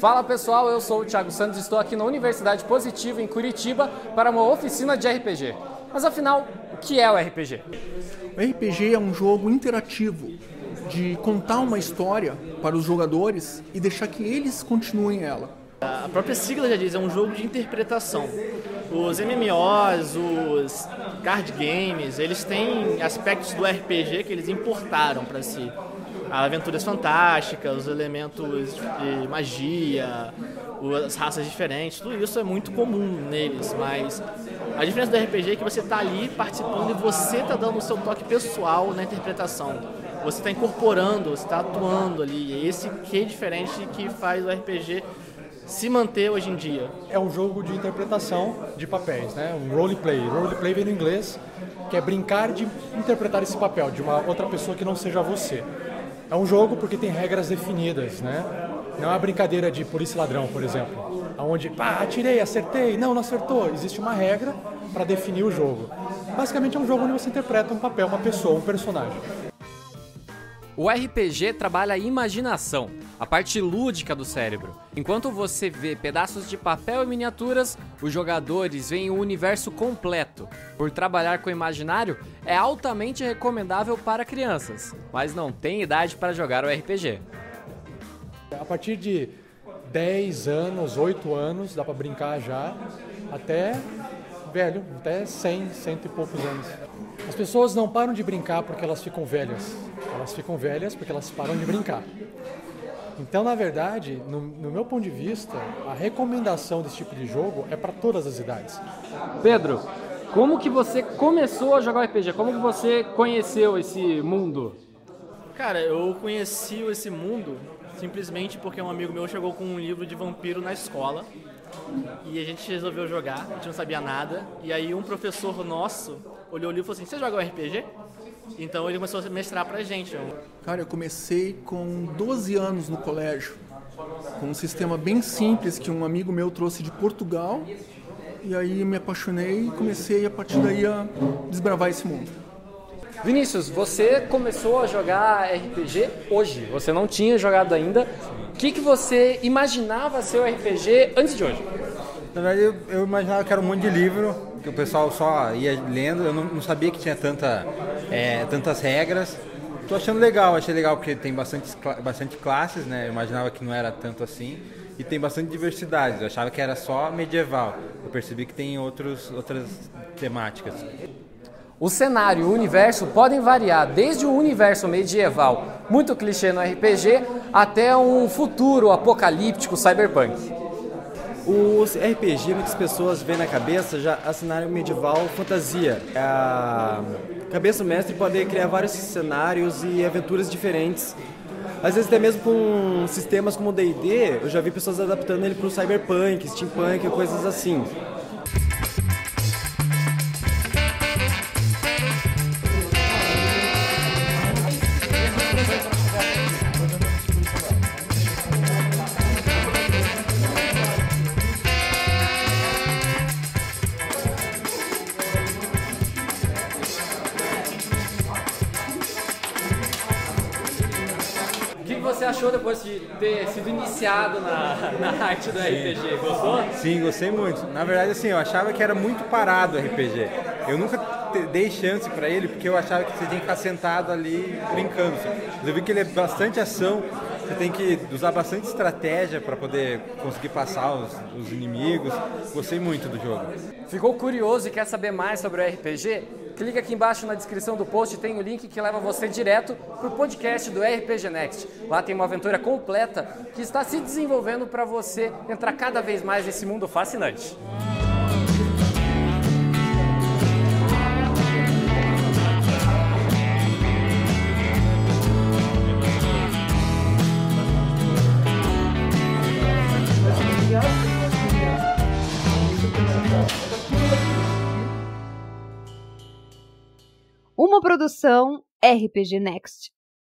Fala pessoal, eu sou o Thiago Santos e estou aqui na Universidade Positiva em Curitiba para uma oficina de RPG. Mas afinal, o que é o RPG? O RPG é um jogo interativo de contar uma história para os jogadores e deixar que eles continuem ela. A própria sigla já diz, é um jogo de interpretação. Os MMOs, os card games, eles têm aspectos do RPG que eles importaram para si aventuras fantásticas, os elementos de magia, as raças diferentes, tudo isso é muito comum neles, mas a diferença do RPG é que você está ali participando e você está dando o seu toque pessoal na interpretação. Você está incorporando, você está atuando ali. E esse que é diferente que faz o RPG se manter hoje em dia. É um jogo de interpretação de papéis, né? Um roleplay. Roleplay vem do inglês, que é brincar de interpretar esse papel de uma outra pessoa que não seja você. É um jogo porque tem regras definidas, né? Não é uma brincadeira de polícia ladrão, por exemplo, onde pá, atirei, acertei, não, não acertou. Existe uma regra para definir o jogo. Basicamente é um jogo onde você interpreta um papel, uma pessoa, um personagem. O RPG trabalha a imaginação, a parte lúdica do cérebro. Enquanto você vê pedaços de papel e miniaturas, os jogadores veem o universo completo. Por trabalhar com o imaginário, é altamente recomendável para crianças, mas não tem idade para jogar o RPG. A partir de 10 anos, 8 anos, dá para brincar já, até velho, até 100, cento e poucos anos. As pessoas não param de brincar porque elas ficam velhas. Elas ficam velhas porque elas param de brincar. Então, na verdade, no, no meu ponto de vista, a recomendação desse tipo de jogo é para todas as idades. Pedro, como que você começou a jogar RPG? Como que você conheceu esse mundo? Cara, eu conheci esse mundo simplesmente porque um amigo meu chegou com um livro de vampiro na escola e a gente resolveu jogar, a gente não sabia nada. E aí um professor nosso olhou livro e falou assim, você joga um RPG? Então ele começou a mestrar pra gente. Cara, eu comecei com 12 anos no colégio, com um sistema bem simples que um amigo meu trouxe de Portugal. E aí me apaixonei e comecei a partir daí a desbravar esse mundo. Vinícius, você começou a jogar RPG hoje, você não tinha jogado ainda. O que, que você imaginava ser o RPG antes de hoje? Na verdade, eu, eu, imaginava que era um monte de livro, que o pessoal só ia lendo, eu não, não sabia que tinha tanta, é, tantas regras. Tô achando legal, achei legal porque tem bastante, bastante classes, né? Eu imaginava que não era tanto assim. E tem bastante diversidade, eu achava que era só medieval. Eu percebi que tem outros, outras temáticas. O cenário e o universo podem variar desde um universo medieval, muito clichê no RPG, até um futuro apocalíptico cyberpunk. Os RPG, muitas pessoas veem na cabeça já a cenário medieval fantasia. A cabeça do mestre pode criar vários cenários e aventuras diferentes. Às vezes até mesmo com sistemas como D&D, eu já vi pessoas adaptando ele para o cyberpunk, steampunk, coisas assim. Você achou depois de ter sido iniciado na, na arte do Sim. RPG? Gostou? Sim, gostei muito. Na verdade, assim, eu achava que era muito parado o RPG. Eu nunca dei chance para ele porque eu achava que você tinha que ficar sentado ali brincando. Mas eu vi que ele é bastante ação, você tem que usar bastante estratégia para poder conseguir passar os, os inimigos. Gostei muito do jogo. Ficou curioso e quer saber mais sobre o RPG? Clica aqui embaixo na descrição do post, tem o link que leva você direto para o podcast do RPG Next. Lá tem uma aventura completa que está se desenvolvendo para você entrar cada vez mais nesse mundo fascinante. Produção RPG Next.